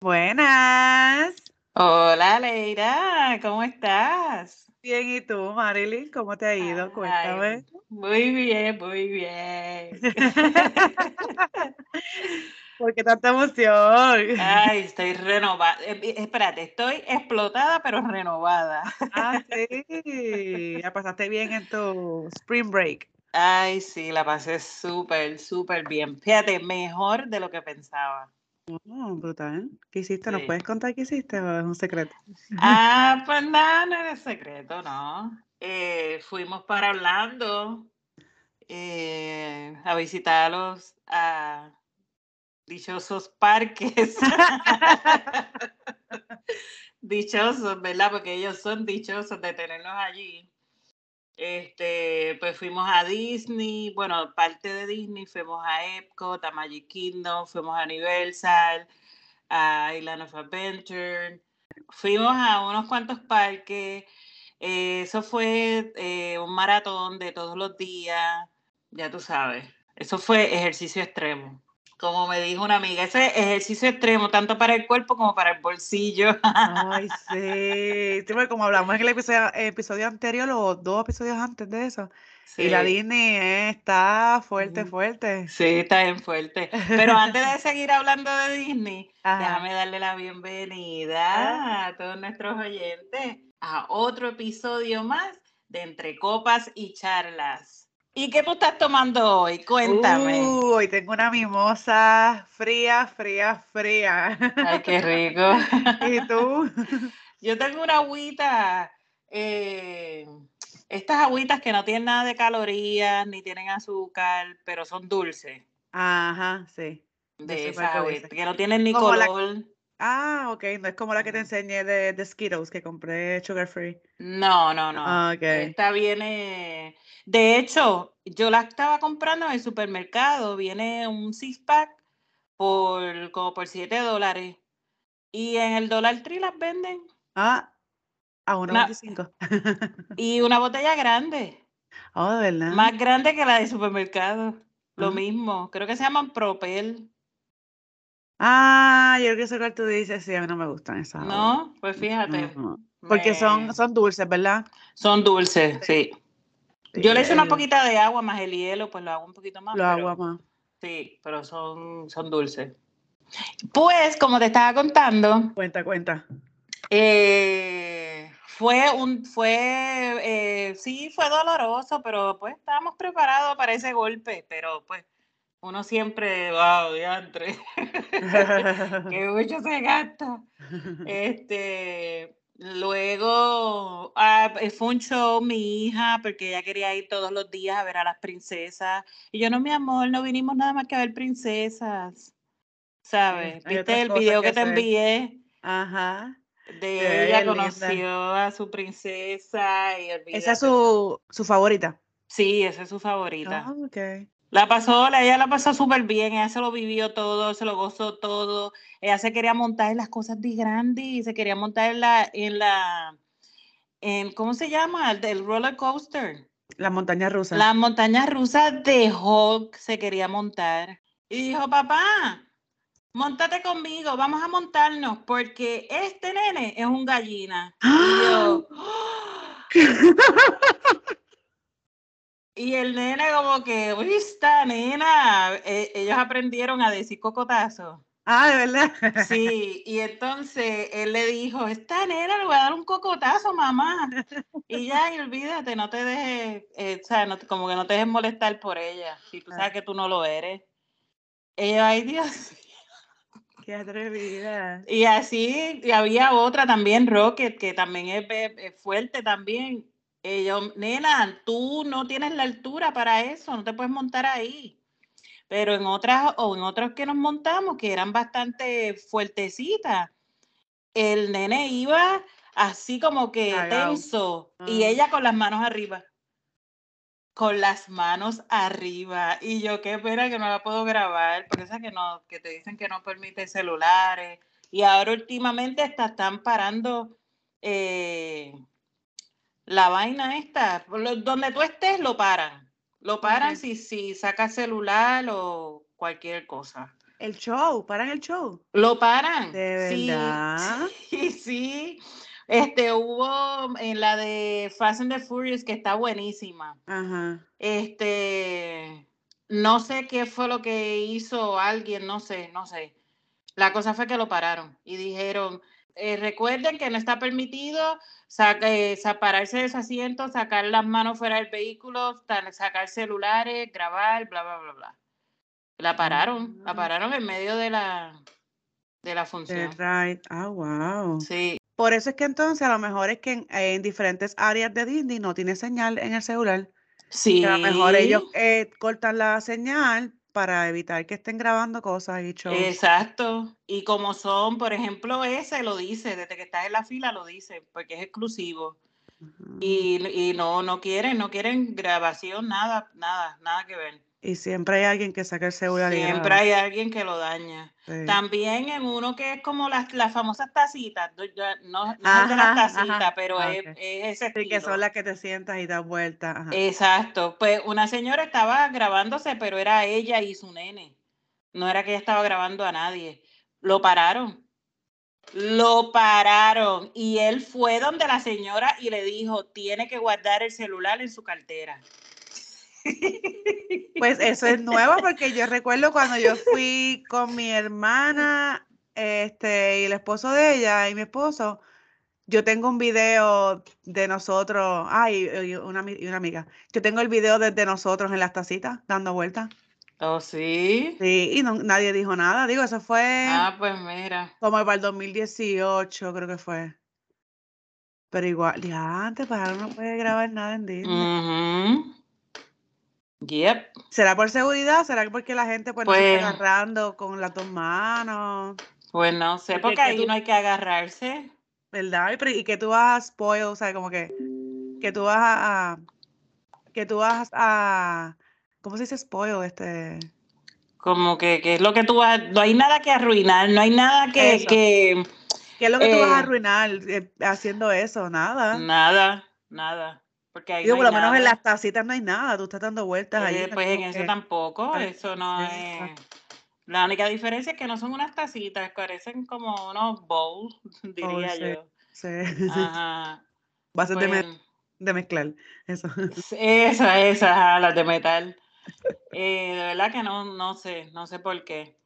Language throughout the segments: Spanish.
Buenas. Hola, Leira, ¿cómo estás? Bien, ¿y tú, Marilyn? ¿Cómo te ha ido? Ay, Cuéntame. muy bien, muy bien. ¿Por qué tanta emoción? Ay, estoy renovada. Eh, espérate, estoy explotada, pero renovada. Ah, sí. La pasaste bien en tu spring break. Ay, sí, la pasé súper, súper bien. Fíjate, mejor de lo que pensaba. Oh, brutal. ¿Qué hiciste? ¿Nos Sí. puedes contar qué hiciste o es un secreto? Ah, pues nada, no era secreto, ¿no? Eh, fuimos para Orlando eh, a visitar a los dichosos parques. dichosos, ¿verdad? Porque ellos son dichosos de tenernos allí. Este, pues fuimos a Disney, bueno, parte de Disney, fuimos a Epcot, a Magic Kingdom, fuimos a Universal, a Island of Adventure, fuimos a unos cuantos parques, eh, eso fue eh, un maratón de todos los días, ya tú sabes, eso fue ejercicio extremo. Como me dijo una amiga, ese es ejercicio extremo, tanto para el cuerpo como para el bolsillo. Ay, sí. Sí, como hablamos en el episodio, episodio anterior o dos episodios antes de eso. Y la Sí. Disney eh, está fuerte, fuerte. Sí, está bien fuerte. Pero antes de seguir hablando de Disney, Ajá. déjame darle la bienvenida a todos nuestros oyentes a otro episodio más de Entre Copas y Charlas. ¿Y qué tú estás tomando hoy? Cuéntame. Hoy tengo una mimosa fría, fría, fría. Ay, qué rico. ¿Y tú? Yo tengo una agüita, eh, estas agüitas que no tienen nada de calorías ni tienen azúcar, pero son dulces. Ajá, sí. De esas agüitas, que no tienen ni Como la- color. Ah, ok. No es como la que te enseñé de, de Skittles que compré sugar free. No, no, no. Ah, ok. Esta viene. De hecho, yo la estaba comprando en el supermercado. Viene un six pack por como por 7 dólares. Y en el Dollar Tree las venden. Ah, a Una- 1.25. Y una botella grande. Oh, de verdad. Más grande que la de supermercado. Lo mismo. Creo que se llaman Propel. Ah, yo creo que eso que tú dices, sí, a mí no me gustan esas. aguas. ¿No? Pues fíjate. Ujú. Porque son, me- son dulces, ¿verdad? son dulces, sí. Sí, Yo le echo una el- poquita de agua más el hielo, pues lo hago un poquito más. Lo pero- agua más. Sí, pero son, son dulces. Pues, como te estaba contando, Cuenta, cuenta. eh, fue un, fue, eh, sí, fue doloroso, pero pues estábamos preparados para ese golpe, pero pues uno siempre, wow, diantre, que mucho se gasta. Este, luego ah, eh, fue un show mi hija porque ella quería ir todos los días a ver a las princesas. Y yo no, mi amor, no vinimos nada más que a ver princesas. ¿Sabes? ¿Viste el video que que te envié? Ajá. De ella linda. conoció a su princesa y Esa es su, su favorita. Sí, esa es su favorita. Ah, ok. La pasó, la- ella la pasó súper bien, ella se lo vivió todo, se lo gozó todo. Ella se quería montar en las cosas de grandes y se quería montar en la, en la, en, ¿cómo se llama? El del roller coaster. La montaña rusa. Las montañas rusas de Hulk se quería montar. Y dijo, papá, montate conmigo, vamos a montarnos, porque este nene es un gallina. Y yo, Y el nene como que, uy, esta nena, eh, ellos aprendieron a decir cocotazo. Ah, de verdad. Sí, y entonces él le dijo, esta nena le voy a dar un cocotazo, mamá. Y ya, y olvídate, no te dejes, eh, o sea, no como que no te dejes molestar por ella, si tú sabes que tú no lo eres. Ella, ay Dios. Qué atrevida. Y así, y había otra también, Rocket, que también es fuerte también. Y yo, nena, tú no tienes la altura para eso, no te puedes montar ahí. Pero en otras, o en otras que nos montamos, que eran bastante fuertecitas, el nene iba así como que Cagao. tenso y Ah. ella con las manos arriba. con las manos arriba. Y yo, qué pena que no la puedo grabar, por eso que no, que te dicen que no permite celulares. Y ahora últimamente hasta están parando eh, la vaina esta. Donde tú estés, lo paran. Lo paran si, si sacas celular o cualquier cosa. El show, paran el show. Lo paran. De verdad. Sí, sí. Este hubo en la de Fast and the Furious que está buenísima. Ajá. Este, no sé qué fue lo que hizo alguien, no sé, no sé. La cosa fue que lo pararon y dijeron, eh, recuerden que no está permitido eh, pararse de su asiento, sacar las manos fuera del vehículo, sacar celulares, grabar, bla, bla, bla, bla. La pararon, la pararon en medio de la, de la función. Right. Ah, wow. Sí. Por eso es que entonces a lo mejor es que en, diferentes áreas de Disney no tiene señal en el celular. Sí. a lo mejor ellos eh, cortan la señal para evitar que estén grabando cosas y shows. Exacto. Y como son, por ejemplo, ese lo dice, desde que estás en la fila lo dice, porque es exclusivo. y, y, no, no quieren, no quieren grabación, nada, nada, nada que ver. Y siempre hay alguien que saca el celular. Siempre hay alguien que lo daña. También en uno que es como las, las famosas tacitas, no, no es de las tacitas, pero ah, es, ese que son las que te sientas y das vuelta. Exacto. Pues una señora estaba grabándose, pero era ella y su nene. No era que ella estaba grabando a nadie. Lo pararon. Lo pararon. Y él fue donde la señora y le dijo, tiene que guardar el celular en su cartera. Pues eso es nuevo porque yo recuerdo cuando yo fui con mi hermana este, y el esposo de ella y mi esposo, yo tengo un video de nosotros, ay, y una, una amiga, yo tengo el video de, nosotros en las tacitas dando vueltas. Oh, sí. Sí, y no, nadie dijo nada. Digo, eso fue. Ah, pues mira. Como para el 2018, creo que fue. Pero igual, ya antes, para no puede grabar nada en Disney. Yep. ¿Será por seguridad? ¿Será porque la gente pues, no se está pues agarrando con las dos manos? Pues no sé, porque, ahí no hay que agarrarse. ¿Verdad? Y, que tú vas a spoil, o sea, como que, que tú vas a, que tú vas a, ¿cómo se dice spoil? Este... Como que, que es lo que tú vas, no hay nada que arruinar, no hay nada que... que ¿Qué es lo que tú vas a eh arruinar eh, haciendo eso? Nada. Nada, nada. Porque por lo menos en las tacitas no hay nada, tú estás dando vueltas ahí. Eh, pues en eso tampoco, eso no es. La única diferencia es que no son unas tacitas, parecen como unos bowls, diría yo. Sí. Ajá. Va a ser de, pues mezclar, eso. Esa, esa, las de metal. Eh, de verdad que no, no sé, no sé por qué.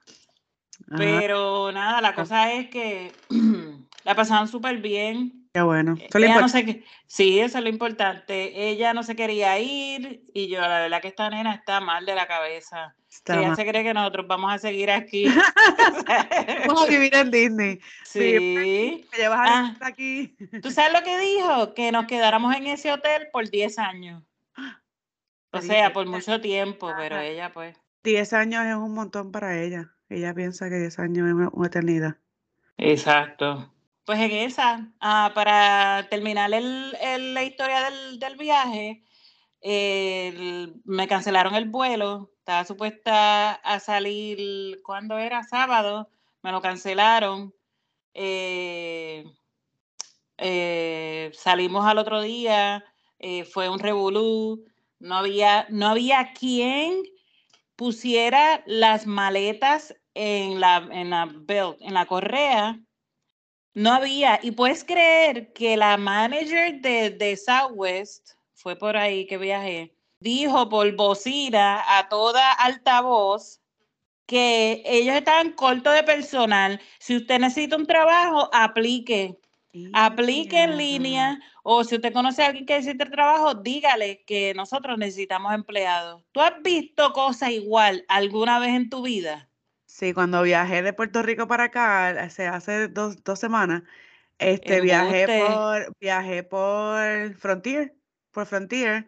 Pero nada, la cosa es que la pasaban súper bien. Qué bueno. E, ella no sé sí, eso es lo importante. Ella no se quería ir y yo, la verdad que esta nena está mal de la cabeza. ella se cree que nosotros vamos a seguir aquí. vamos a vivir en Disney. Sí. Me llevas ah, aquí. ¿Tú sabes lo que dijo? Que nos quedáramos en ese hotel por 10 años. O sea, por mucho tiempo, pero ella pues. 10 años es un montón para ella. Ella piensa que 10 años es una eternidad. Exacto. Pues en esa, ah, para terminar el, la historia del, viaje, me cancelaron el vuelo, estaba supuesta a salir, cuando era? Sábado, me lo cancelaron. Eh, eh, salimos al otro día, eh, fue un revolú, no había, no había quien pusiera las maletas en la, en la belt, en la correa no había, y puedes creer que la manager de, de Southwest, fue por ahí que viajé, dijo por bocina a toda altavoz que ellos estaban cortos de personal. Si usted necesita un trabajo, aplique. Aplique en línea o si usted conoce a alguien que necesita trabajo, dígale que nosotros necesitamos empleados. ¿Tú has visto cosas igual alguna vez en tu vida? Sí, cuando viajé de Puerto Rico para acá, hace, hace dos, dos semanas, este, viajé por, viajé por Frontier, por Frontier,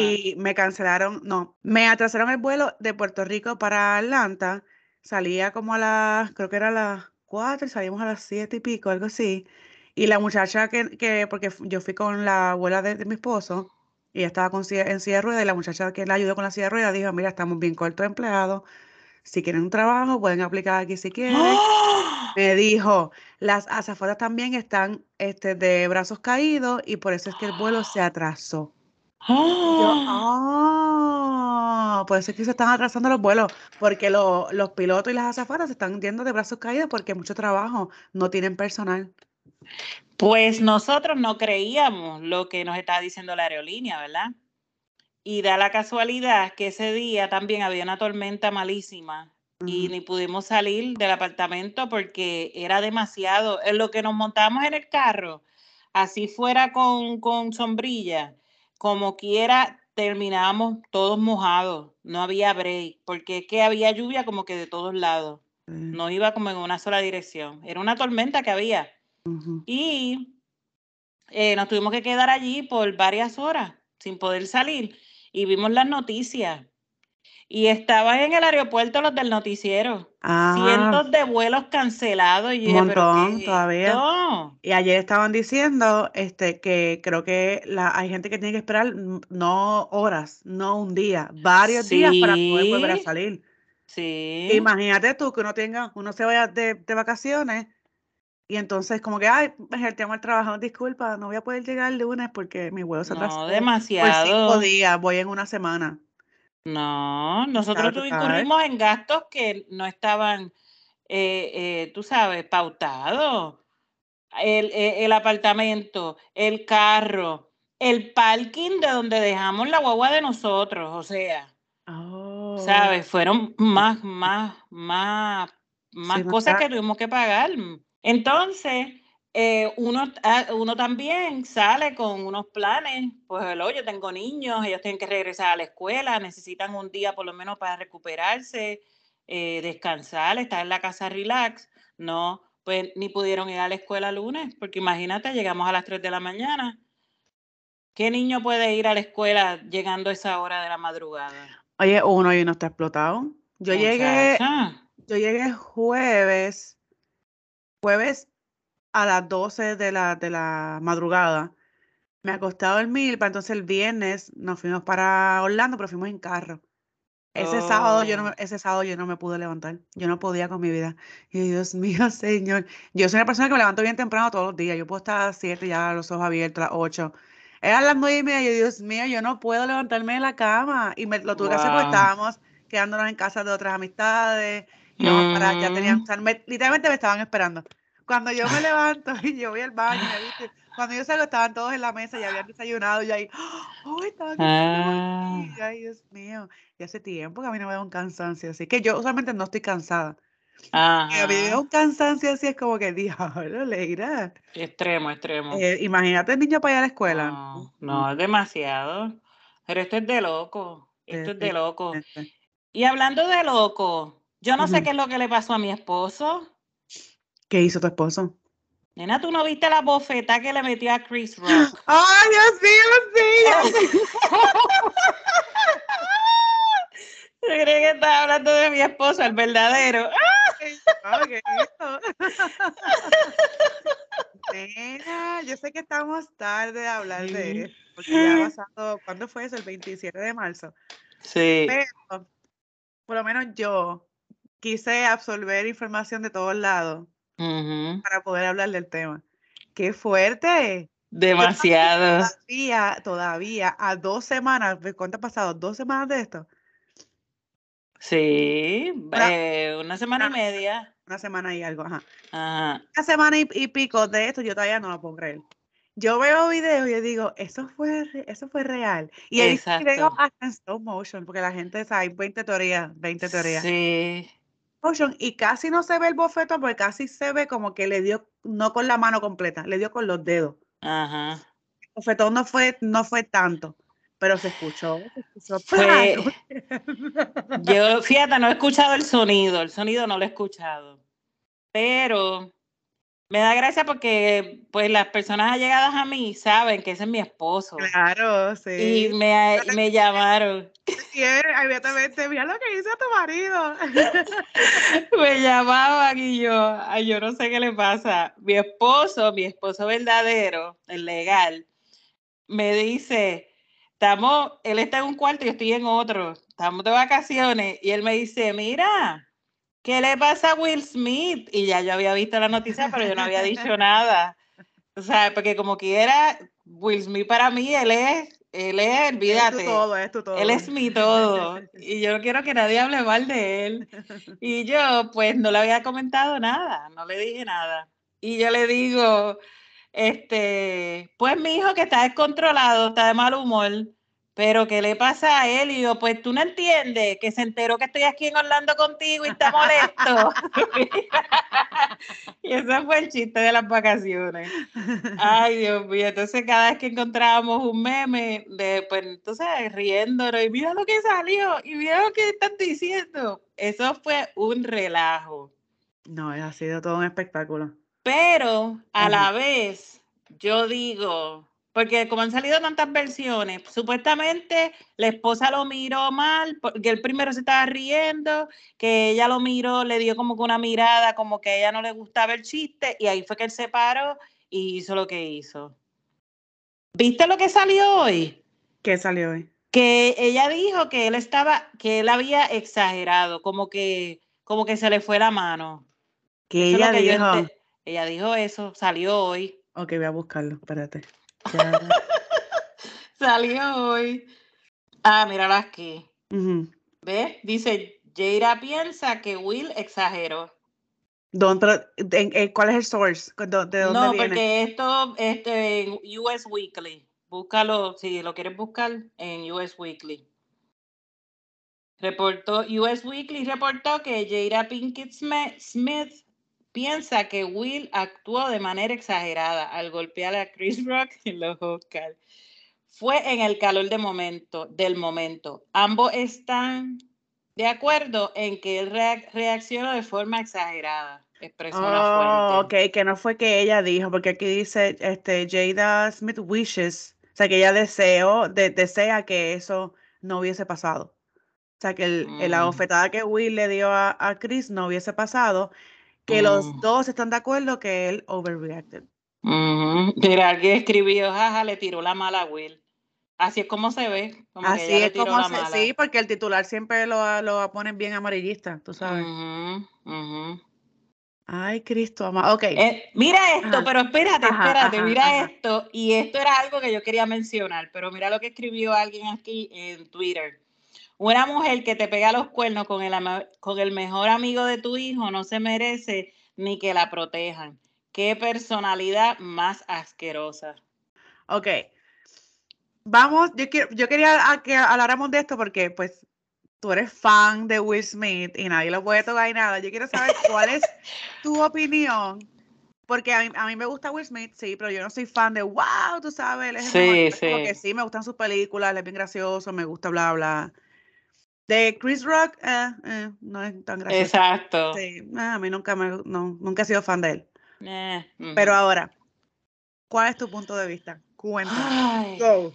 y me cancelaron, no, me atrasaron el vuelo de Puerto Rico para Atlanta, salía como a las, creo que era a las cuatro, salimos a las siete y pico, algo así, y la muchacha que, que porque yo fui con la abuela de, mi esposo, y estaba con en silla de ruedas y la muchacha que la ayudó con la silla de ruedas dijo, mira, estamos bien cortos de empleados, si quieren un trabajo pueden aplicar aquí si quieren. Me dijo, las azafatas también están este, de brazos caídos y por eso es que el vuelo se atrasó. ah, por eso es que se están atrasando los vuelos, porque los pilotos y las azafatas se están yendo de brazos caídos porque mucho trabajo, no tienen personal. Pues nosotros no creíamos lo que nos estaba diciendo la aerolínea, ¿verdad? Y da la casualidad que ese día también había una tormenta malísima y ni pudimos salir del apartamento porque era demasiado. En lo que nos montamos en el carro, así fuera con, con sombrilla, como quiera, terminábamos todos mojados. No había break, porque es que había lluvia como que de todos lados. No iba como en una sola dirección. Era una tormenta que había. Y eh, nos tuvimos que quedar allí por varias horas sin poder salir. Y vimos las noticias. Y estaban en el aeropuerto los del noticiero. Cientos de vuelos cancelados. Y Un montón todavía. Y ayer estaban diciendo este, que creo que la, hay gente que tiene que esperar no horas, no un día, varios días para poder volver a salir. Sí. Imagínate tú que uno tenga, uno se vaya de, de vacaciones y entonces, como que, ay, el tema del trabajo, disculpa, no voy a poder llegar el lunes porque mi vuelo se atrasó. No, demasiado. Por cinco días, voy en una semana. No, nosotros incurrimos en gastos que no estaban, eh, eh, tú sabes, pautados. El, eh, el, apartamento, el carro, el parking de donde dejamos la guagua de nosotros, o sea, oh. ¿sabes? Fueron más, más, más, más cosas que tuvimos que pagar. Entonces, eh, uno, ah, uno también sale con unos planes, pues yo tengo niños, ellos tienen que regresar a la escuela, necesitan un día por lo menos para recuperarse, eh, descansar, estar en la casa relax. No, pues ni pudieron ir a la escuela lunes, porque imagínate, llegamos a las 3 de la mañana. ¿Qué niño puede ir a la escuela llegando a esa hora de la madrugada? Oye, uno y no está explotado. Yo llegué, yo llegué jueves jueves a las 12 de la, de la madrugada. Me acosté a dormir, para entonces el viernes nos fuimos para Orlando, pero fuimos en carro. Ese, sábado yo no oh. ese sábado yo no me pude levantar. Yo no podía con mi vida. Y Dios mío, Señor. Yo soy una persona que me levanto bien temprano todos los días. Yo puedo estar a las 7 ya, los ojos abiertos, a las 8. Eran las 9 y media. Y Dios mío, yo no puedo levantarme de la cama. Y me lo tuve que hacer porque estábamos quedándonos en casa de otras amistades. Y para, ya tenían, literalmente me estaban esperando. Cuando yo me levanto y yo voy al baño, ¿viste? cuando yo salgo estaban todos en la mesa y habían desayunado y ahí, ¡oh, estaban ah. Ay, Dios mío. Y hace tiempo que a mí no me da un cansancio así, que yo usualmente no estoy cansada. A mí me da un cansancio así, es como que, diablo, Leira. Extremo, extremo. Eh, imagínate el niño para ir a la escuela. No, no, es demasiado. Pero esto es de loco. Esto es de loco. Y hablando de loco, yo no sé qué es lo que le pasó a mi esposo. ¿Qué hizo tu esposo? Nena, ¿tú no viste la bofeta que le metió a Chris Rock? ¡Ay, Dios mío, sí! Yo creí que estaba hablando de mi esposo, el verdadero. ¿qué Nena, yo sé que estamos tarde a hablar de eso, porque ya ha pasado, ¿cuándo fue eso? El 27 de marzo. Sí. Pero, por lo menos yo quise absorber información de todos lados para poder hablar del tema. ¡Qué fuerte! Demasiado. Todavía, todavía, a dos semanas, ¿cuánto ha pasado? ¿Dos semanas de esto? Sí, una, eh, semana y media. Una semana y algo, ajá. Una semana y, pico de esto, yo todavía no lo puedo creer. Yo veo videos y digo, eso fue, eso fue real. Y ahí creo hasta en stop motion, porque la gente sabe, 20 teorías, 20 teorías. Sí y casi no se ve el bofetón porque casi se ve como que le dio, no con la mano completa, le dio con los dedos. Ajá. El bofetón no fue, no fue tanto, pero se escuchó. yo, fíjate, no he escuchado el sonido, el sonido no lo he escuchado, pero me da gracia porque pues las personas allegadas a mí saben que ese es mi esposo. Claro, sí. Y me, me llamaron. Sí, inmediatamente, mira lo que hizo tu marido. me llamaban y yo, ay, yo no sé qué le pasa. Mi esposo, mi esposo verdadero, el legal, me dice, estamos, él está en un cuarto y yo estoy en otro. Estamos de vacaciones y él me dice, mira, ¿qué le pasa a Will Smith? Y ya yo había visto la noticia, pero yo no había dicho nada. O sea, porque como quiera, Will Smith para mí, él es, él es, olvídate. Es todo, es tu todo. Él es mi todo. Y yo no quiero que nadie hable mal de él. Y yo, pues, no le había comentado nada, no le dije nada. Y yo le digo, este, pues mi hijo que está descontrolado, está de mal humor, pero ¿qué le pasa a él? Y yo, pues tú no entiendes que se enteró que estoy aquí en Orlando contigo y está molesto. y ese fue el chiste de las vacaciones. Ay, Dios mío. Entonces, cada vez que encontrábamos un meme, de, pues entonces riéndonos y mira lo que salió y mira lo que están diciendo. Eso fue un relajo. No, ha sido todo un espectáculo. Pero a la vez, yo digo, porque como han salido tantas versiones, supuestamente la esposa lo miró mal, porque él primero se estaba riendo, que ella lo miró, le dio como que una mirada, como que a ella no le gustaba el chiste, y ahí fue que él se paró y hizo lo que hizo. ¿Viste lo que salió hoy? ¿Qué salió hoy? Que ella dijo que él estaba, que él había exagerado, como que, como que se le fue la mano. Que ella dijo. ella dijo eso, salió hoy. Ok, voy a buscarlo, espérate. Salió hoy. Ah, mírala aquí. ¿Ves? Dice, Jaira piensa que Will exageró. ¿Dónde, ¿Cuál es el source? ¿De dónde no, viene? porque esto este, en US Weekly. Búscalo, si lo quieres buscar, en US Weekly. Reportó, US Weekly reportó que Jaira Pinkett Smith piensa que Will actuó de manera exagerada al golpear a Chris Rock en los Oscars. Fue en el calor de momento, del momento. Ambos están de acuerdo en que él reaccionó de forma exagerada. Expresó una oh, fuente. ok, que no fue que ella dijo, porque aquí dice este, Jada Smith wishes, o sea, que ella deseó, desea que eso no hubiese pasado. O sea, que el, la mm. bofetada que Will le dio a, a Chris no hubiese pasado que los mm. dos están de acuerdo que él overreacted. Mira, alguien escribió, jaja, le tiró la mala a Will. Así es como se ve. Así es como se, sí, porque el titular siempre lo, lo ponen bien amarillista, tú sabes. Ay, Cristo amado. Ok. Eh, mira esto, pero espérate, espérate, mira esto. Y esto era algo que yo quería mencionar, pero mira lo que escribió alguien aquí en Twitter. Una mujer que te pega los cuernos con el, con el mejor amigo de tu hijo no se merece ni que la protejan. Qué personalidad más asquerosa. Ok. Vamos, yo, quiero, yo quería que habláramos de esto porque pues tú eres fan de Will Smith y nadie lo puede tocar y nada. Yo quiero saber cuál es tu opinión porque a mí, me gusta Will Smith, sí, pero yo no soy fan de wow, tú sabes, él es sí, sí. Como sí, me gustan sus películas, él es bien gracioso, me gusta bla, bla. De Chris Rock, eh, eh, no es tan gracioso. Exacto. Sí, a mí nunca, me, no, nunca he sido fan de él. Eh, Pero ahora, ¿cuál es tu punto de vista? Cuéntame. Ay,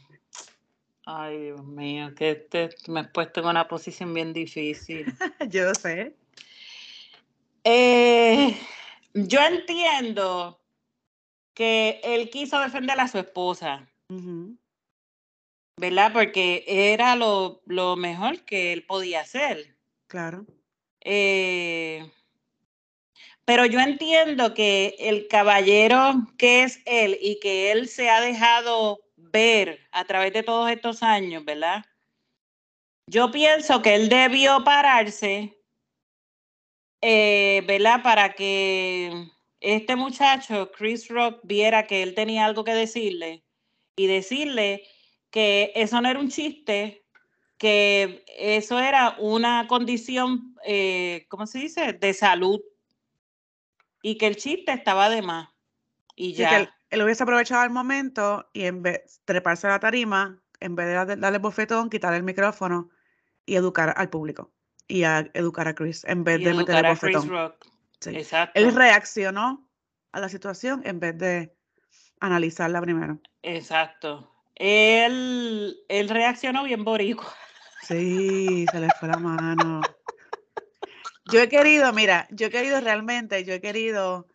Ay Dios mío, que este, me has puesto en una posición bien difícil. Yo sé. yo entiendo que él quiso defender a su esposa. ¿Verdad? Porque era lo, mejor que él podía hacer. Claro. Eh, pero yo entiendo que el caballero que es él y que él se ha dejado ver a través de todos estos años, ¿verdad? Yo pienso que él debió pararse, eh, ¿verdad? Para que este muchacho, Chris Rock, viera que él tenía algo que decirle y decirle que eso no era un chiste, que eso era una condición, eh, ¿cómo se dice?, de salud y que el chiste estaba de más. Y ya. que él, hubiese aprovechado el momento y en vez de treparse a la tarima, en vez de darle bofetón, quitar el micrófono y educar al público. Y a educar a Chris, en vez de meterle bofetón. Exacto. Él reaccionó a la situación en vez de analizarla primero. Exacto. Él, él reaccionó bien borico. Sí, se le fue la mano. Yo he querido, mira, yo he querido realmente, yo he querido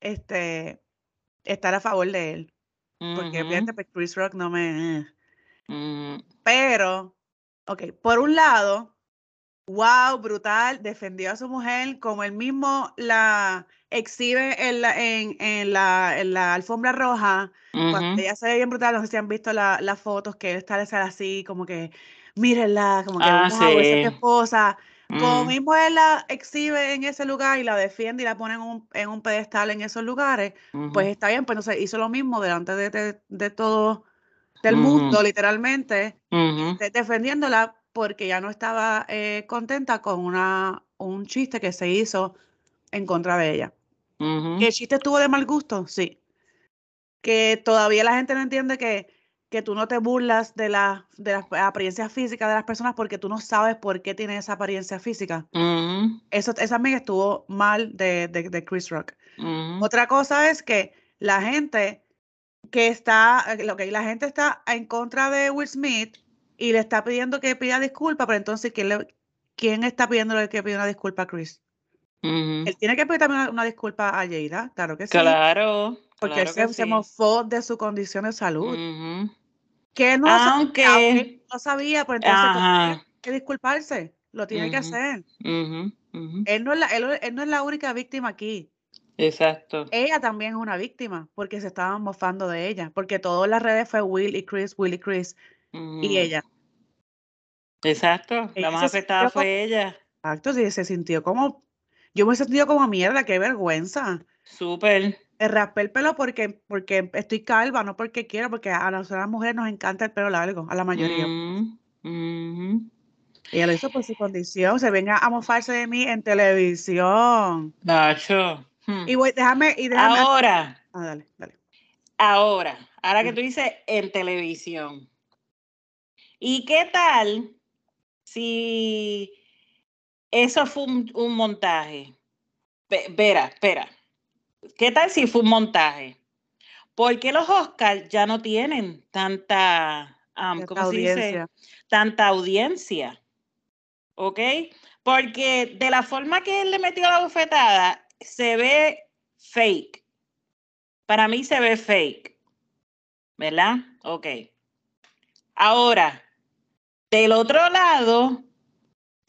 este estar a favor de él. Porque uh pues, Chris Rock no me. Mm. Pero, ok, por un lado, wow, brutal, defendió a su mujer como él mismo la exhibe en la, en, en la, en la alfombra roja, cuando ella se ve bien brutal, no sé si han visto las fotos que él está así, como que, mírenla, como que, ah, wow, esa es tu esposa. Como mm. mismo él la exhibe en ese lugar y la defiende y la pone en un, en un pedestal en esos lugares, pues está bien, pues entonces hizo lo mismo delante de, de, de todo del mundo, literalmente, defendiéndola porque ya no estaba eh, contenta con una, un chiste que se hizo en contra de ella. ¿Que el chiste estuvo de mal gusto? Sí. Que todavía la gente no entiende que, que tú no te burlas de la, de la apariencia física de las personas porque tú no sabes por qué tiene esa apariencia física. Eso esa también estuvo mal de, de, Chris Rock. Otra cosa es que la gente que está, eh, lo que la gente está en contra de Will Smith y le está pidiendo que pida disculpas, pero entonces, ¿quién, le, quién está pidiéndole que pida una disculpa a Chris? Él tiene que pedir también una, disculpa a Jada, claro que sí. Claro. Porque él se, mofó de su condición de salud. Que no, aunque, no sabía, pues entonces tiene que disculparse. Lo tiene que hacer. Él, no es la, él no es la única víctima aquí. Exacto. Ella también es una víctima porque se estaban mofando de ella, porque todas las redes fue Will y Chris, Will y Chris y ella. Exacto, la más afectada fue ella. Exacto, sí, se sintió como, yo me he sentido como mierda, qué vergüenza. Súper. Raspé el pelo porque, porque estoy calva, no porque quiero, porque a las, mujeres nos encanta el pelo largo, a la mayoría. Mm, y ella lo hizo por su condición, se venga a mofarse de mí en televisión. Nacho. Hmm. Y voy, déjame, y déjame. Ahora. Ah, dale, dale. Ahora, ahora que tú dices en televisión. ¿Y qué tal si eso fue un, montaje? Espera, espera. ¿Qué tal si fue un montaje? Porque los Oscars ya no tienen tanta, ¿cómo audiencia. Tanta audiencia. ¿Ok? Porque de la forma que él le metió la bofetada, se ve fake. Para mí se ve fake. ¿Verdad? Ok. Ahora, del otro lado,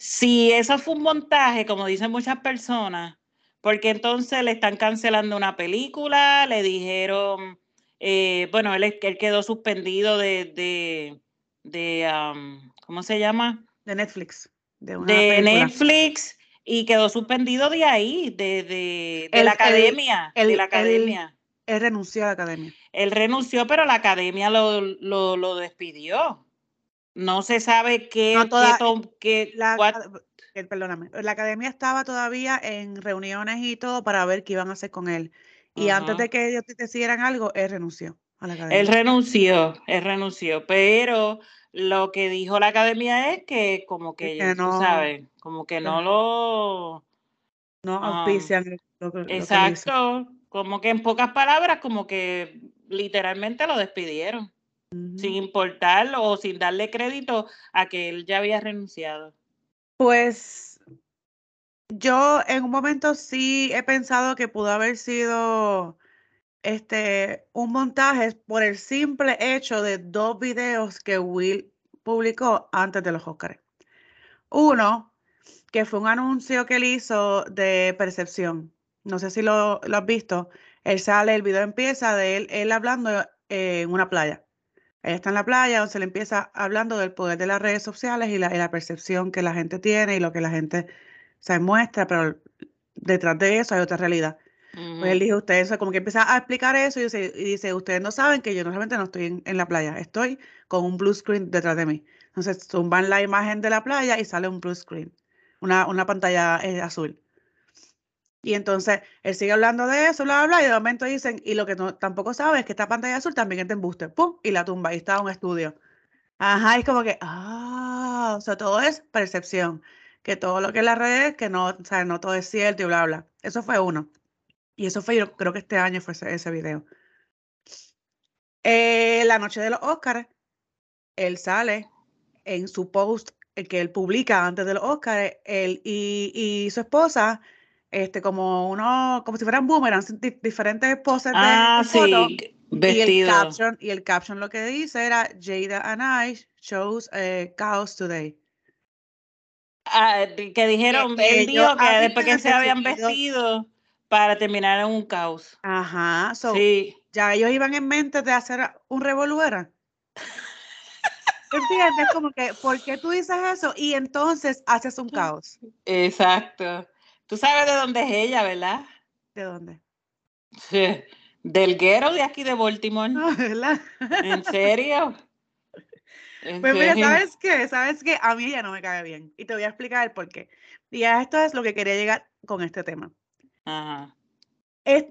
si eso fue un montaje, como dicen muchas personas, porque entonces le están cancelando una película, le dijeron, eh, bueno, él, él, quedó suspendido de, de, de ¿cómo se llama? De Netflix. De, de Netflix y quedó suspendido de ahí, de, de, la academia. de la academia. Él, renunció a la academia. Él renunció, pero la academia lo, lo, despidió. No se sabe qué, qué, la, perdóname, la academia estaba todavía en reuniones y todo para ver qué iban a hacer con él. Y antes de que ellos te decidieran algo, él renunció a la academia. Él renunció, él renunció, pero lo que dijo la academia es que como que, ellos, no, tú sabes, como que no lo... No auspician Exacto, como que en pocas palabras, como que literalmente lo despidieron, sin importar o sin darle crédito a que él ya había renunciado. Pues yo en un momento sí he pensado que pudo haber sido este, un montaje por el simple hecho de dos videos que Will publicó antes de los Oscars. Uno, que fue un anuncio que él hizo de percepción. No sé si lo, has visto. Él sale, el video empieza de él, él hablando en una playa. Él está en la playa, donde se le empieza hablando del poder de las redes sociales y la, la percepción que la gente tiene y lo que la gente se muestra, pero detrás de eso hay otra realidad. Pues él dijo, ustedes, como que empieza a explicar eso y dice, ustedes no saben que yo normalmente no estoy en, la playa, estoy con un blue screen detrás de mí. Entonces tumban la imagen de la playa y sale un blue screen, una, una pantalla eh, azul. Y entonces él sigue hablando de eso, bla, bla, bla, y de momento dicen, y lo que no, tampoco sabe es que esta pantalla azul también es de embuste, ¡pum! Y la tumba, y está un estudio. Ajá, es como que, ah, o sea, todo es percepción, que todo lo que es la red, que no, o sea, no todo es cierto y bla, bla. Eso fue uno. Y eso fue, yo creo que este año fue ese, video. Eh, la noche de los Oscars, él sale en su post el que él publica antes de los Oscars, él y, su esposa, este, como uno, como si fueran boomerangs, diferentes poses ah, de, sí. Y el, caption, y el caption lo que dice era Jada and I chose a chaos today. Ah, que dijeron, él dijo que después que se habían vestido para terminar en un caos. Ajá, sí. ya ellos iban en mente de hacer un revoluera. ¿Entiendes? Como que, ¿por qué tú dices eso? Y entonces haces un caos. Exacto. Tú sabes de dónde es ella, ¿verdad? ¿De dónde? Sí. Del guero de aquí de Baltimore. ¿verdad? ¿En serio? pues mira, ¿sabes qué? ¿Sabes qué? A mí ella no me cae bien. Y te voy a explicar el por qué. Y a esto es lo que quería llegar con este tema. Ajá.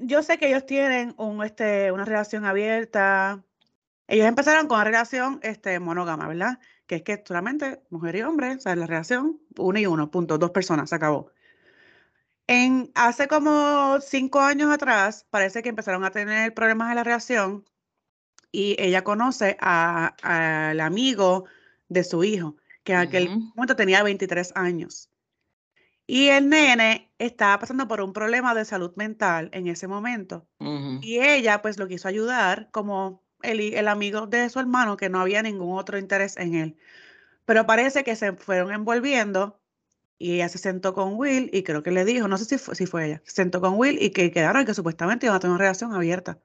yo sé que ellos tienen un, este, una relación abierta. Ellos empezaron con una relación este, monógama, ¿verdad? Que es que solamente mujer y hombre, o sea, la relación, uno y uno, punto, dos personas, se acabó. En, hace como cinco años atrás, parece que empezaron a tener problemas en la relación y ella conoce al amigo de su hijo, que en aquel momento tenía 23 años. Y el nene estaba pasando por un problema de salud mental en ese momento. Y ella pues lo quiso ayudar como el, el amigo de su hermano, que no había ningún otro interés en él. Pero parece que se fueron envolviendo y ella se sentó con Will y creo que le dijo, no sé si fue, si fue ella, se sentó con Will y que quedaron que supuestamente iban a tener una relación abierta.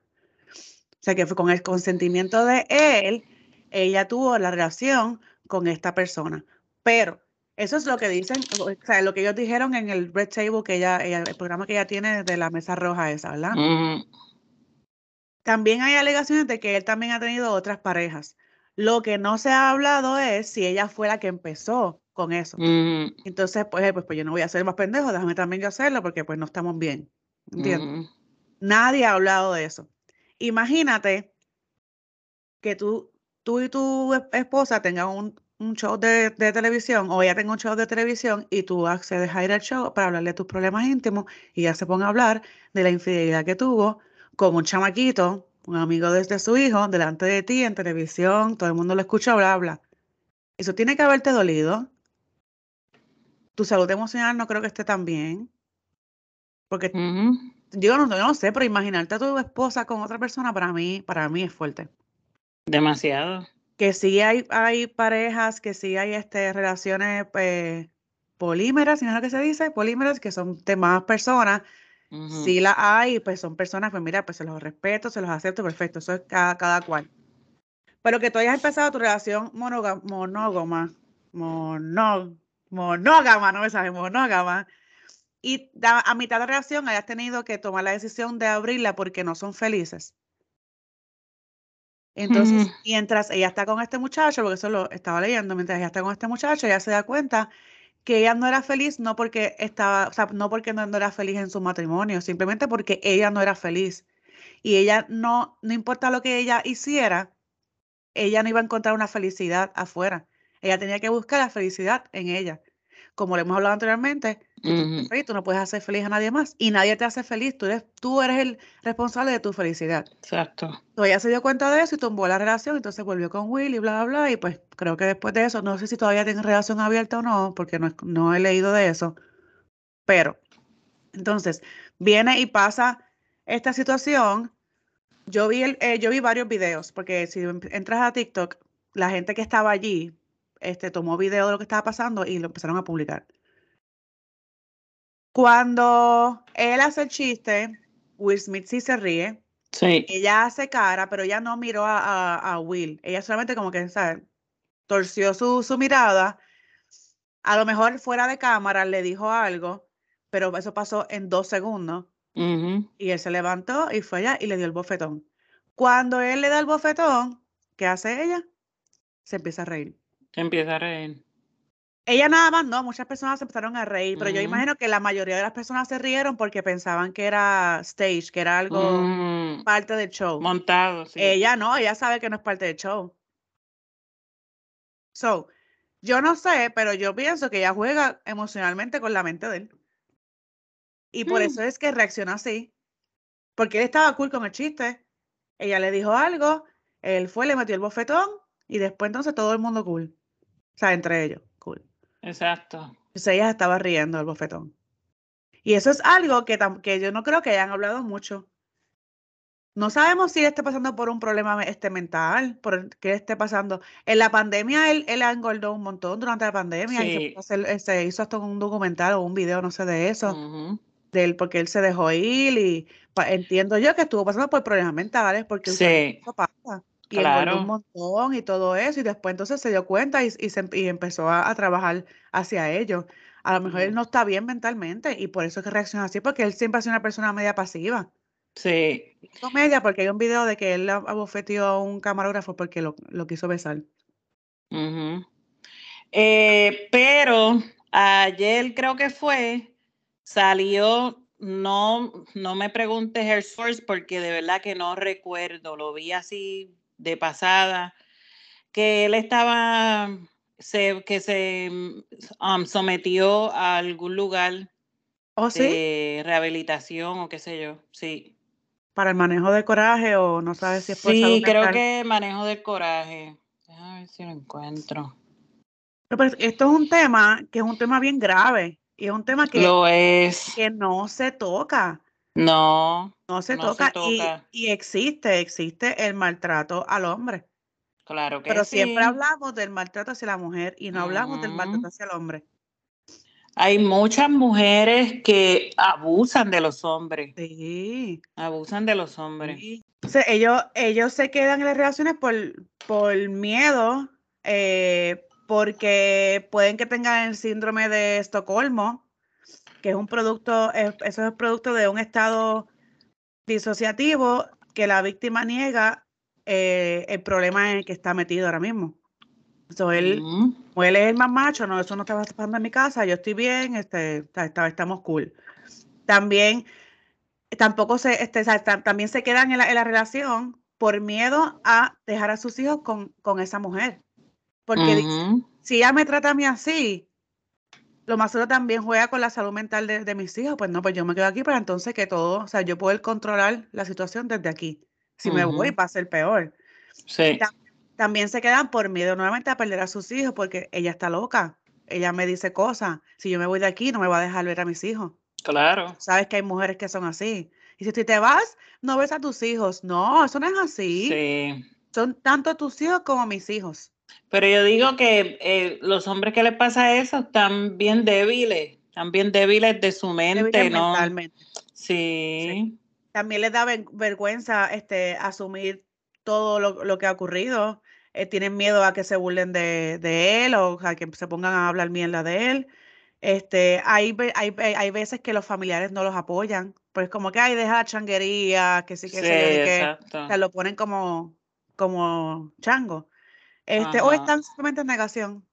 O sea que fue con el consentimiento de él, ella tuvo la relación con esta persona. Pero eso es lo que dicen, o sea, lo que ellos dijeron en el Red Table, que ella, el programa que ella tiene de la mesa roja esa, ¿verdad? También hay alegaciones de que él también ha tenido otras parejas. Lo que no se ha hablado es si ella fue la que empezó con eso. Entonces, pues, pues, pues, yo no voy a ser más pendejo, déjame también yo hacerlo porque pues no estamos bien. ¿Entiendes? Nadie ha hablado de eso. Imagínate que tú, tú y tu esposa tengan un, un show de, de, televisión o ella tenga un show de televisión y tú accedes a ir al show para hablarle de tus problemas íntimos y ella se ponga a hablar de la infidelidad que tuvo con un chamaquito, un amigo desde su hijo, delante de ti en televisión, todo el mundo lo escucha, bla, bla. Eso tiene que haberte dolido tu salud emocional no creo que esté tan bien. Porque yo no, no sé, pero imaginarte a tu esposa con otra persona para mí, para mí es fuerte. Demasiado. Que sí hay, hay parejas, que sí hay este, relaciones pues, polímeras, si no es lo que se dice, polímeras, que son de más personas. Sí la hay, pues son personas, pues mira, pues se los respeto, se los acepto, perfecto, eso es cada, cada cual. Pero que tú hayas empezado tu relación monógama, monógama, monógama, monógama, no me sabe, monógama, y a mitad de reacción hayas tenido que tomar la decisión de abrirla porque no son felices. Entonces, mientras ella está con este muchacho, porque eso lo estaba leyendo, mientras ella está con este muchacho, ella se da cuenta que ella no era feliz, no porque estaba, o sea, no porque no, no, era feliz en su matrimonio, simplemente porque ella no era feliz. Y ella no, no importa lo que ella hiciera, ella no iba a encontrar una felicidad afuera. Ella tenía que buscar la felicidad en ella. Como le hemos hablado anteriormente, tú, no puedes hacer feliz a nadie más y nadie te hace feliz. Tú eres, tú eres el responsable de tu felicidad. Exacto. Entonces ella se dio cuenta de eso y tumbó la relación, entonces volvió con Will y bla, bla, bla. Y pues creo que después de eso, no sé si todavía tiene relación abierta o no, porque no, no he leído de eso. Pero, entonces, viene y pasa esta situación. Yo vi, el, eh, yo vi varios videos, porque si entras a TikTok, la gente que estaba allí, este, tomó video de lo que estaba pasando y lo empezaron a publicar. Cuando él hace el chiste, Will Smith sí se ríe. Sí. Ella hace cara, pero ella no miró a, Will. Ella solamente como que, ¿sabes? Torció su, su mirada. A lo mejor fuera de cámara le dijo algo, pero eso pasó en dos segundos. Y él se levantó y fue allá y le dio el bofetón. Cuando él le da el bofetón, ¿qué hace ella? Se empieza a reír. Empieza a reír. Ella nada más no, muchas personas se empezaron a reír, pero yo imagino que la mayoría de las personas se rieron porque pensaban que era stage, que era algo parte del show. Montado, sí. Ella no, ella sabe que no es parte del show. So, yo no sé, pero yo pienso que ella juega emocionalmente con la mente de él. Y por mm. eso es que reacciona así. Porque él estaba cool con el chiste. Ella le dijo algo, él fue, le metió el bofetón y después entonces todo el mundo cool. O sea, entre ellos, cool. Exacto. Entonces ella estaba riendo el bofetón. Y eso es algo que, que yo no creo que hayan hablado mucho. no sabemos si él esté pasando por un problema este, mental, por qué esté pasando. En la pandemia él, él engordó un montón durante la pandemia. Y se, hizo hasta un documental o un video, no sé, de eso. de él, porque él se dejó ir y entiendo yo que estuvo pasando por problemas mentales porque eso pasa. Y claro. un montón y todo eso. Y después entonces se dio cuenta y, y, empezó a, trabajar hacia ello. A lo mejor él no está bien mentalmente y por eso es que reacciona así, porque él siempre ha sido una persona media pasiva. Sí. Comedia, porque hay un video de que él abofeteó a un camarógrafo porque lo, quiso besar. Eh, pero ayer creo que fue, salió, no, no me preguntes el source porque de verdad que no recuerdo, lo vi así de pasada, que él estaba, se, que se um, sometió a algún lugar ¿Oh, sí? de rehabilitación o qué sé yo, sí para el manejo de coraje o no sabes si es por Sí, creo que manejo de coraje. Déjame ver si lo encuentro. Pero esto es un tema que es un tema bien grave y es un tema que, lo es. que no se toca. No. No se toca, Y, existe, existe el maltrato al hombre. Claro que Pero siempre hablamos del maltrato hacia la mujer y no hablamos del maltrato hacia el hombre. Hay muchas mujeres que abusan de los hombres. Sí. Abusan de los hombres. ellos, ellos se quedan en las relaciones por, por miedo, eh, porque pueden que tengan el síndrome de Estocolmo, que es un producto, eso es producto de un estado disociativo que la víctima niega eh, el problema en el que está metido ahora mismo. So, él, él es el más macho, no, eso no está pasando en mi casa, yo estoy bien, este, estamos cool. También, tampoco se, este, también se quedan en la, relación por miedo a dejar a sus hijos con, con esa mujer. Porque si ella me trata a mí así, lo más seguro también juega con la salud mental de, mis hijos, pues no, pues yo me quedo aquí para entonces que todo, o sea, yo puedo controlar la situación desde aquí. Si me voy, va a ser peor. Sí también se quedan por miedo nuevamente a perder a sus hijos porque ella está loca. Ella me dice cosas. Si yo me voy de aquí, no me va a dejar ver a mis hijos. Claro. Sabes que hay mujeres que son así. Y si tú te vas, no ves a tus hijos. No, eso no es así. Sí. Son tanto tus hijos como mis hijos. Pero yo digo que eh, los hombres que les pasa eso están bien débiles, están bien débiles de su mente, ¿no? Mentalmente. Sí. También les da vergüenza este, asumir todo lo, que ha ocurrido. Eh, tienen miedo a que se burlen de, él o a que se pongan a hablar mierda de él. Este, hay, hay, hay veces que los familiares no los apoyan, pues como que hay deja la changuería, que sí que, se lo ponen como, como chango. Este, o están simplemente en negación.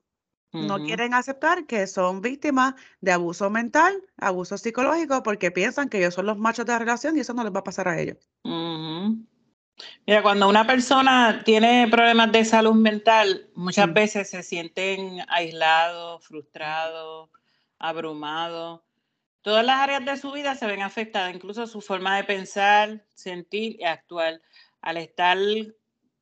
No quieren aceptar que son víctimas de abuso mental, abuso psicológico, porque piensan que ellos son los machos de la relación y eso no les va a pasar a ellos. Mira, cuando una persona tiene problemas de salud mental, muchas veces se sienten aislados, frustrados, abrumados. Todas las áreas de su vida se ven afectadas, incluso su forma de pensar, sentir y actuar. Al estar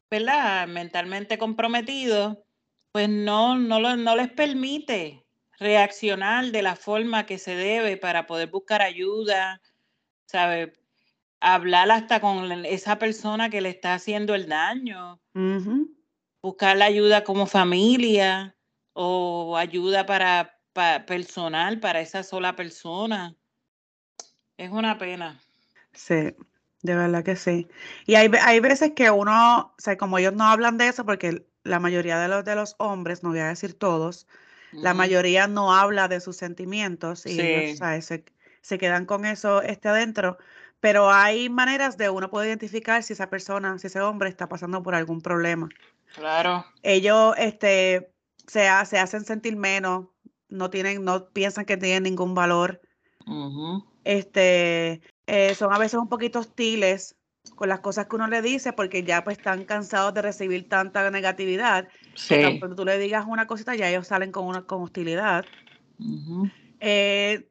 ¿verdad? mentalmente comprometido, pues no, no, no les permite reaccionar de la forma que se debe para poder buscar ayuda, ¿sabe? hablar hasta con esa persona que le está haciendo el daño, buscar la ayuda como familia o ayuda para, personal para esa sola persona. Es una pena. Sí, de verdad que sí. Y hay, hay veces que uno, o sea, como ellos no hablan de eso, porque la mayoría de los, de los hombres, no voy a decir todos, la mayoría no habla de sus sentimientos y se, se, quedan con eso este adentro pero hay maneras de uno poder identificar si esa persona, si ese hombre está pasando por algún problema. Claro. Ellos este, se, se hacen sentir menos, no tienen, no piensan que tienen ningún valor. Este, eh, son a veces un poquito hostiles con las cosas que uno le dice porque ya pues están cansados de recibir tanta negatividad. Sí. Cuando tú le digas una cosita ya ellos salen con una con hostilidad. Eh,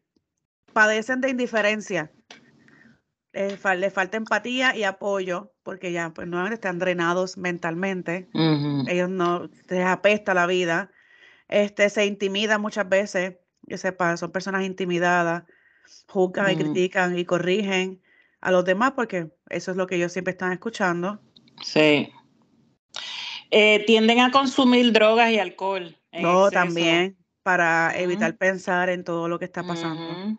padecen de indiferencia eh, le falta empatía y apoyo, porque ya pues nuevamente están drenados mentalmente, ellos no, les apesta la vida, este, se intimida muchas veces, que sepa, son personas intimidadas, juzgan y critican y corrigen, a los demás, porque eso es lo que ellos siempre están escuchando. Sí. Eh, tienden a consumir drogas y alcohol. No, también, para evitar pensar en todo lo que está pasando.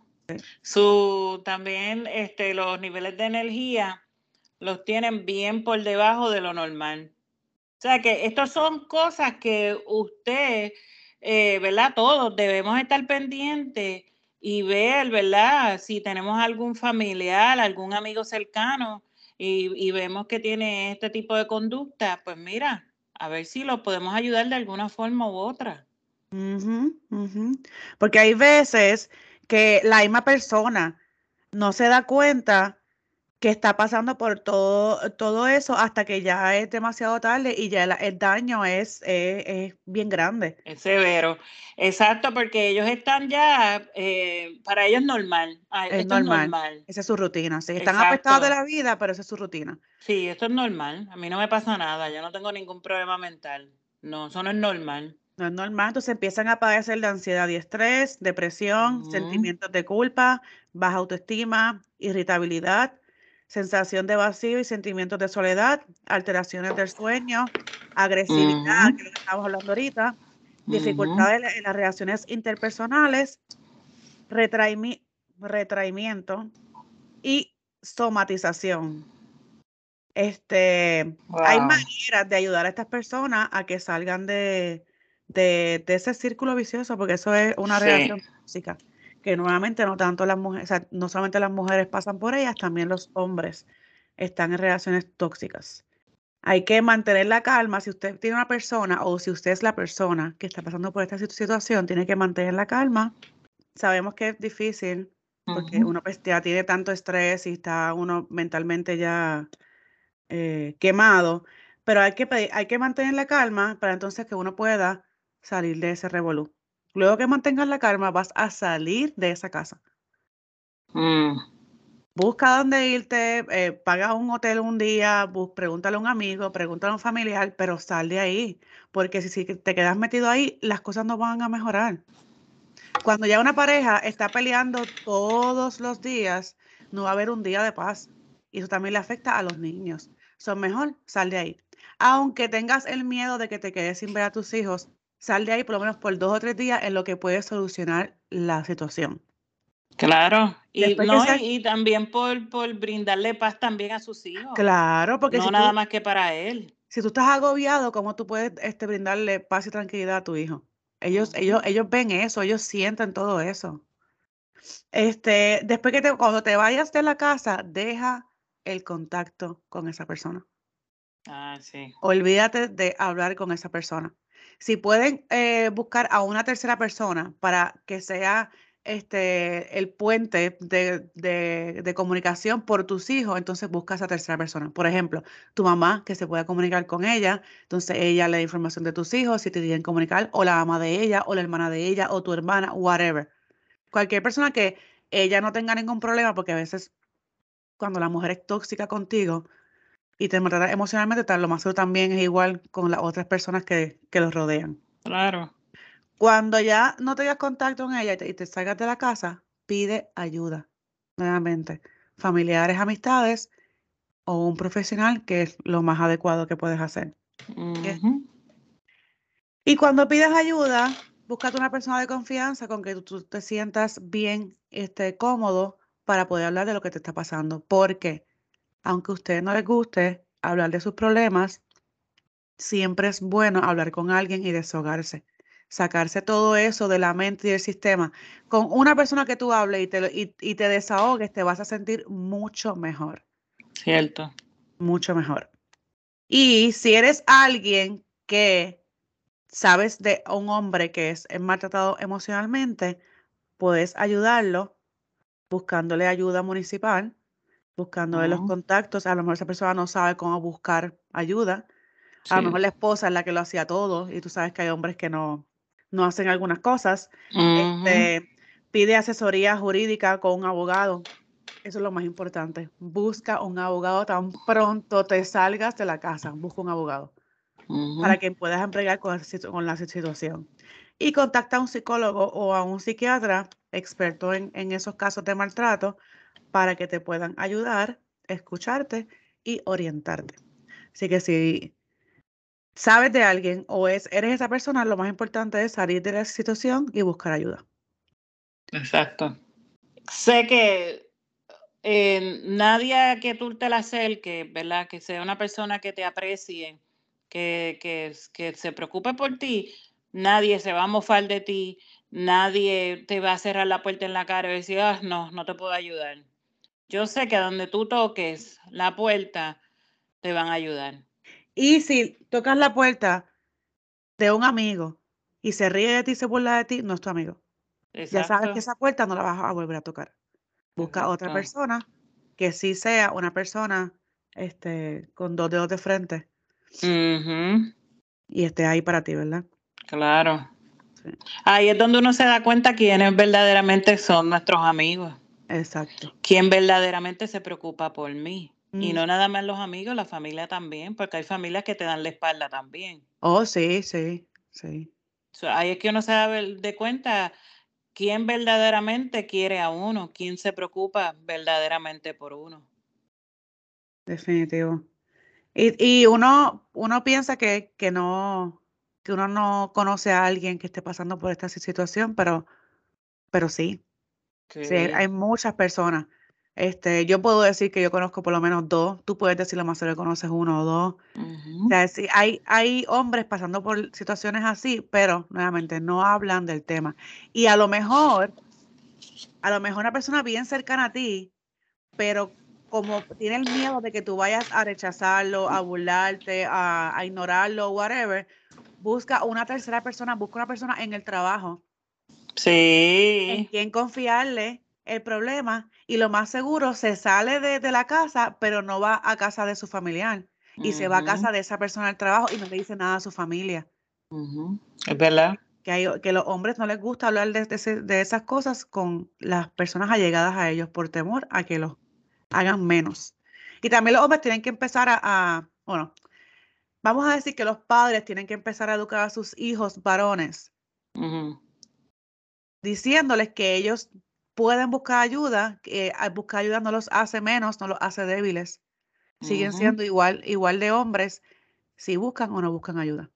Su, también este, los niveles de energía los tienen bien por debajo de lo normal. O sea que estas son cosas que usted, eh, ¿verdad? Todos debemos estar pendientes y ver, ¿verdad? Si tenemos algún familiar, algún amigo cercano y, vemos que tiene este tipo de conducta, pues mira, a ver si lo podemos ayudar de alguna forma u otra. Porque hay veces que la misma persona no se da cuenta que está pasando por todo, todo eso hasta que ya es demasiado tarde y ya el, daño es, es, bien grande. Es severo. Exacto, porque ellos están ya, eh, para ellos normal. Ah, es normal. Esa es su rutina. Sí, están afectados de la vida, pero esa es su rutina. Sí, esto es normal. A mí no me pasa nada. Yo no tengo ningún problema mental. No, eso no es normal. No es normal. Entonces empiezan a padecer de ansiedad y estrés, depresión, sentimientos de culpa, baja autoestima, irritabilidad sensación de vacío y sentimientos de soledad, alteraciones del sueño, agresividad, que lo que estamos hablando ahorita, dificultades en las relaciones interpersonales, retraimiento y somatización. Este, Hay maneras de ayudar a estas personas a que salgan de, de, ese círculo vicioso, porque eso es una relación física que nuevamente no tanto las mujeres, no solamente las mujeres pasan por ellas, también los hombres están en relaciones tóxicas. Hay que mantener la calma. Si usted tiene una persona o si usted es la persona que está pasando por esta situación, tiene que mantener la calma. Sabemos que es difícil porque uno pues, ya tiene tanto estrés y está uno mentalmente ya eh, quemado, pero hay que, hay que mantener la calma para entonces que uno pueda salir de ese revolú. Luego que mantengas la calma, vas a salir de esa casa. Mm. Busca dónde irte, eh, paga un hotel un día, pregúntale a un amigo, pregúntale a un familiar, pero sal de ahí. Porque si, si te quedas metido ahí, las cosas no van a mejorar. Cuando ya una pareja está peleando todos los días, no va a haber un día de paz. Y eso también le afecta a los niños. Son mejor, sal de ahí. Aunque tengas el miedo de que te quedes sin ver a tus hijos, sal de ahí por lo menos por dos o tres días en lo que puede solucionar la situación. Claro, y, y también por, por, brindarle paz también a sus hijos. Claro, porque no nada más que para él. Si tú estás agobiado, ¿cómo tú puedes este, brindarle paz y tranquilidad a tu hijo? Ellos, ellos, ellos ven eso, ellos sienten todo eso. Este, después que te, cuando te vayas de la casa, deja el contacto con esa persona. Ah, sí. Olvídate de hablar con esa persona. Si pueden eh, buscar a una tercera persona para que sea este, el puente de, comunicación por tus hijos, entonces busca a esa tercera persona. Por ejemplo, tu mamá, que se pueda comunicar con ella, entonces ella le da información de tus hijos, si te quieren comunicar, o la mamá de ella, o la hermana de ella, o tu hermana, whatever. Cualquier persona que ella no tenga ningún problema, porque a veces cuando la mujer es tóxica contigo, y te maltrata emocionalmente, tal, lo más seguro también es igual con las otras personas que, los rodean. Claro. Cuando ya no tengas contacto con ella y te, salgas de la casa, pide ayuda. Nuevamente, familiares, amistades o un profesional, que es lo más adecuado que puedes hacer. Y cuando pides ayuda, búscate una persona de confianza con que tú, te sientas bien, este, cómodo para poder hablar de lo que te está pasando. Porque aunque a usted no le guste hablar de sus problemas, siempre es bueno hablar con alguien y deshogarse, sacarse todo eso de la mente y del sistema. Con una persona que tú hables y te, y, te desahogues, te vas a sentir mucho mejor. Cierto. Mucho mejor. Y si eres alguien que sabes de un hombre que es maltratado emocionalmente, puedes ayudarlo buscándole ayuda municipal buscando los contactos. A lo mejor esa persona no sabe cómo buscar ayuda. A lo mejor la esposa es la que lo hacía todo y tú sabes que hay hombres que no, no hacen algunas cosas. este, pide asesoría jurídica con un abogado. Eso es lo más importante. Busca un abogado tan pronto te salgas de la casa. Busca un abogado para que puedas emplear con, con, la situación. Y contacta a un psicólogo o a un psiquiatra experto en, en esos casos de maltrato para que te puedan ayudar, escucharte y orientarte. Así que si sabes de alguien o es, eres esa persona, lo más importante es salir de la situación y buscar ayuda. Exacto. Sé que eh, nadie que tú te la acerques, ¿verdad? Que sea una persona que te aprecie, que, que, que se preocupe por ti, nadie se va a mofar de ti, nadie te va a cerrar la puerta en la cara y decir, ah, no, no te puedo ayudar. Yo sé que donde tú toques la puerta, te van a ayudar. Y si tocas la puerta de un amigo y se ríe de ti y se burla de ti, no es tu amigo. Ya sabes que esa puerta no la vas a volver a tocar. Busca otra persona que sí sea una persona este, con dos dedos de frente. Y esté ahí para ti, ¿verdad? Claro. Ahí es donde uno se da cuenta quiénes verdaderamente son nuestros amigos. Exacto. Quién verdaderamente se preocupa por mí. Y mm. no nada más los amigos, la familia también, porque hay familias que te dan la espalda también. Oh, sí, sí, sí. ahí es que uno se da de cuenta quién verdaderamente quiere a uno, quién se preocupa verdaderamente por uno. Definitivo. Y, y uno, uno piensa que, que no, que uno no conoce a alguien que esté pasando por esta situación, pero, pero sí. Sí, hay muchas personas. Este, yo puedo decir que yo conozco por lo menos dos. Tú puedes decir lo más que conoces uno o dos. O sea, sí, hay, hay hombres pasando por situaciones así, pero nuevamente no hablan del tema. Y a lo mejor, a lo mejor una persona bien cercana a ti, pero como tiene el miedo de que tú vayas a rechazarlo, a burlarte, a, a ignorarlo, whatever, busca una tercera persona, busca una persona en el trabajo. Sí. En quien confiarle el problema y lo más seguro se sale de, la casa, pero no va a casa de su familiar y se va a casa de esa persona del trabajo y no le dice nada a su familia. Es verdad. Que, hay, que los hombres no les gusta hablar de, de, esas cosas con las personas allegadas a ellos por temor a que los hagan menos. Y también los hombres tienen que empezar a bueno, vamos a decir que los padres tienen que empezar a educar a sus hijos varones, diciéndoles que ellos pueden buscar ayuda, que buscar ayuda no los hace menos, no los hace débiles. Siguen siendo igual, igual de hombres si buscan o no buscan ayuda.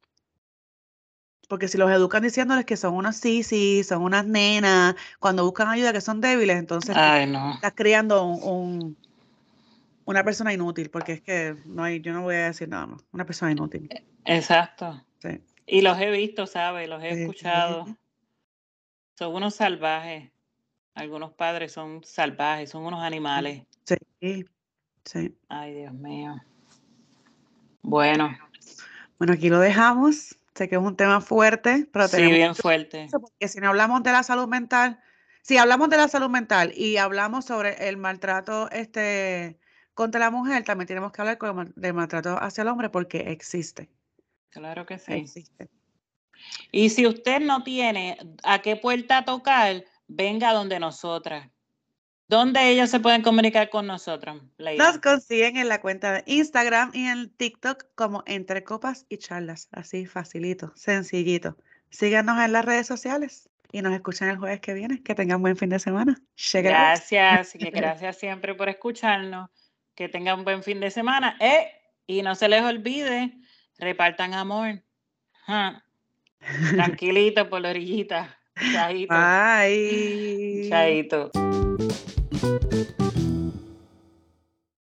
Porque si los educan diciéndoles que son unos sí, sí, son unas nenas, cuando buscan ayuda que son débiles, entonces estás criando un, una persona inútil, porque es que no hay, yo no voy a decir nada más, una persona inútil. E, exacto. Y los he visto, ¿sabes? Los he escuchado. Son unos salvajes. Algunos padres son salvajes, son unos animales. Sí, sí. Ay, Dios mío. Bueno. Bueno, aquí lo dejamos. Sé que es un tema fuerte, pero sí, bien fuerte. Porque si no hablamos de la salud mental, si hablamos de la salud mental y hablamos sobre el maltrato este contra la mujer, también tenemos que hablar de maltrato hacia el hombre porque existe. Claro que sí. Existe. Y si usted no tiene a qué puerta tocar, venga donde nosotras. ¿Dónde ellos se pueden comunicar con nosotros? Nos consiguen en la cuenta de Instagram y en TikTok como Entre Copas y Charlas. Así facilito, sencillito. Síganos en las redes sociales y nos escuchan el jueves que viene. Que tengan buen fin de semana. Gracias, y gracias siempre por escucharnos. Que tengan un buen fin de semana. Eh, y no se les olvide, repartan amor. Tranquilito por la orillita. Chaito. Bye. Chaito.